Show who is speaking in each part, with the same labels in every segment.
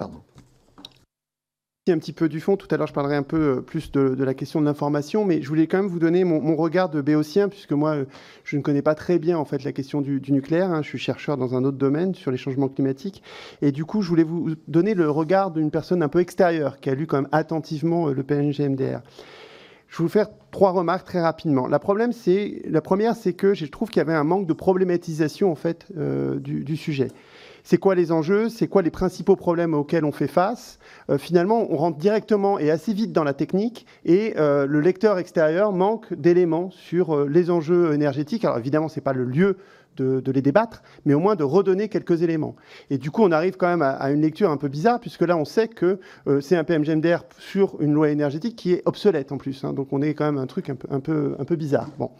Speaker 1: Pardon
Speaker 2: un petit peu du fond. Tout à l'heure, je parlerai un peu euh, plus de, la question de l'information, mais je voulais quand même vous donner mon, regard de béotien, puisque moi, euh, je ne connais pas très bien en fait la question du, nucléaire. Hein. Je suis chercheur dans un autre domaine sur les changements climatiques, et du coup, je voulais vous donner le regard d'une personne un peu extérieure qui a lu quand même attentivement euh, le PNGMDR. Je vais vous faire trois remarques très rapidement. La, problème, la première, c'est que je trouve qu'il y avait un manque de problématisation en fait du sujet c'est quoi les enjeux, c'est quoi les principaux problèmes auxquels on fait face. Euh, finalement, on rentre directement et assez vite dans la technique et euh, le lecteur extérieur manque d'éléments sur euh, les enjeux énergétiques. Alors évidemment, ce n'est pas le lieu de, les débattre, mais au moins de redonner quelques éléments. Et du coup, on arrive quand même à, une lecture un peu bizarre, puisque là, on sait que c'est un PMGMDR sur une loi énergétique qui est obsolète en plus. Hein. donc on est quand même un truc un peu, un peu, un peu bizarre. Bon.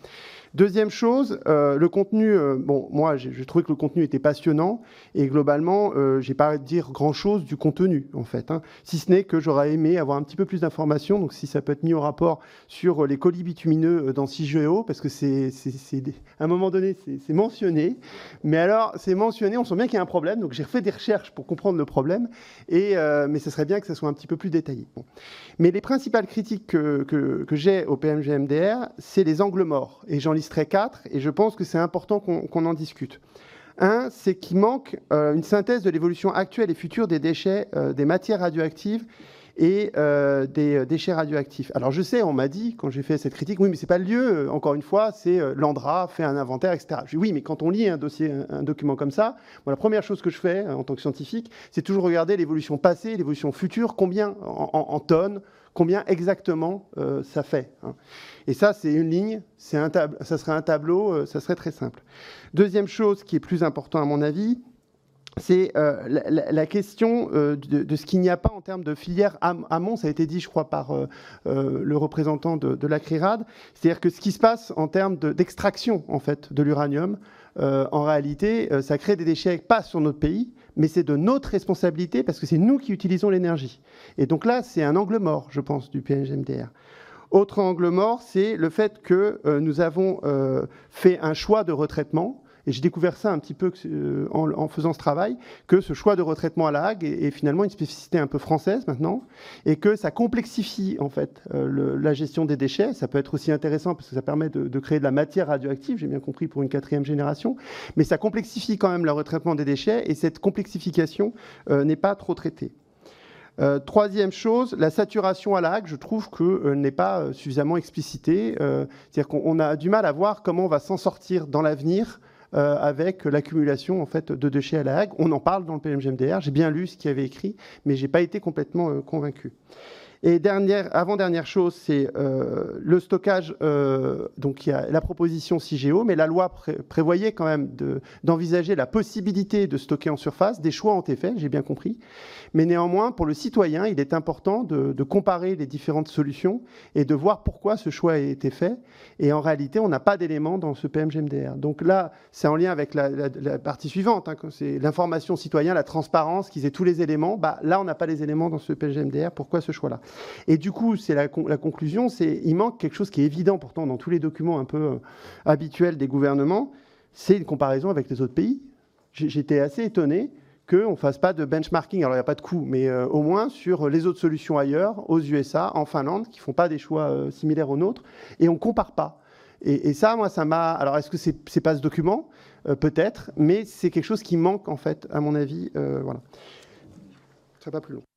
Speaker 2: Deuxième chose, euh, le contenu, euh, bon, moi, j'ai trouvé que le contenu était passionnant et globalement, euh, j'ai pas à dire grand-chose du contenu, en fait. Hein. si ce n'est que j'aurais aimé avoir un petit peu plus d'informations, donc si ça peut être mis au rapport sur les colis bitumineux dans CIGEO, parce que c'est, à un moment donné, c'est mentionné, mais alors, c'est mentionné, on sent bien qu'il y a un problème, donc j'ai refait des recherches pour comprendre le problème, et, mais ce serait bien que ça soit un petit peu plus détaillé. Mais les principales critiques que, que, que j'ai au PMGMDR, c'est les angles morts, et j'en listerai quatre, et je pense que c'est important qu'on en discute. Un, c'est qu'il manque euh, une synthèse de l'évolution actuelle et future des déchets, euh, des matières radioactives et euh, des déchets radioactifs. Alors je sais, on m'a dit quand j'ai fait cette critique, oui, mais c'est pas le lieu. Encore une fois, c'est l'Andra fait un inventaire, etc. Je dis, oui, mais quand on lit un dossier, un, document comme ça, la première chose que je fais en tant que scientifique, c'est toujours regarder l'évolution passée, l'évolution future, combien en tonnes, combien exactement euh, ça fait. Hein. Et ça, c'est une ligne, c'est un ça serait un tableau, euh, ça serait très simple. Deuxième chose qui est plus important à mon avis, c'est euh, la, question de, ce qu'il n'y a pas en termes de filière amont. Ça a été dit, je crois, par le représentant de, la CRIRAD. C'est-à-dire que ce qui se passe en termes d'extraction en fait, de l'uranium, en réalité, ça crée des déchets pas sur notre pays, mais c'est de notre responsabilité parce que c'est nous qui utilisons l'énergie. Et donc là, c'est un angle mort, je pense, du PNGMDR. Autre angle mort, c'est le fait que euh, nous avons euh, fait un choix de retraitement et j'ai découvert ça un petit peu euh, en, faisant ce travail, que ce choix de retraitement à la Hague est, finalement une spécificité un peu française maintenant, et que ça complexifie en fait euh, la gestion des déchets. Ça peut être aussi intéressant parce que ça permet de, créer de la matière radioactive, j'ai bien compris, pour une quatrième génération, mais ça complexifie quand même le retraitement des déchets, et cette complexification euh, n'est pas trop traitée. troisième chose, la saturation à la Hague, je trouve que n'est pas suffisamment explicitée. C'est-à-dire qu'on a du mal à voir comment on va s'en sortir dans l'avenir euh, avec l'accumulation en fait de déchets à la Hague. On en parle dans le PMGMDR. J'ai bien lu ce qu'il avait écrit, mais j'ai pas été complètement euh, convaincu. Et dernière, avant-dernière chose, c'est euh, le stockage. Donc il y a la proposition CIGEO, mais la loi prévoyait quand même d'envisager la possibilité de stocker en surface. Des choix ont été faits, j'ai bien compris. Mais néanmoins, pour le citoyen, il est important de, comparer les différentes solutions et de voir pourquoi ce choix a été fait. Et en réalité, on n'a pas d'éléments dans ce PMGMDR. Donc là, c'est en lien avec la, partie suivante, hein, c'est l'information citoyen, la transparence, qu'ils aient tous les éléments. Bah, là, on n'a pas les éléments dans ce PMGMDR. Pourquoi ce choix-là? Et du coup, c'est la, conclusion, c'est il manque quelque chose qui est évident pourtant dans tous les documents un peu euh, habituels des gouvernements, c'est une comparaison avec les autres pays. J'étais assez étonné qu'on ne fasse pas de benchmarking. Alors, il n'y a pas de coût, mais euh, au moins sur les autres solutions ailleurs, aux USA, en Finlande, qui ne font pas des choix euh, similaires aux nôtres, et on ne compare pas. Et, ça, moi, ça m'a. Alors, est-ce que c'est n'est pas ce document? Peut-être, mais c'est quelque chose qui manque, en fait, à mon avis. voilà. Ça va pas plus long.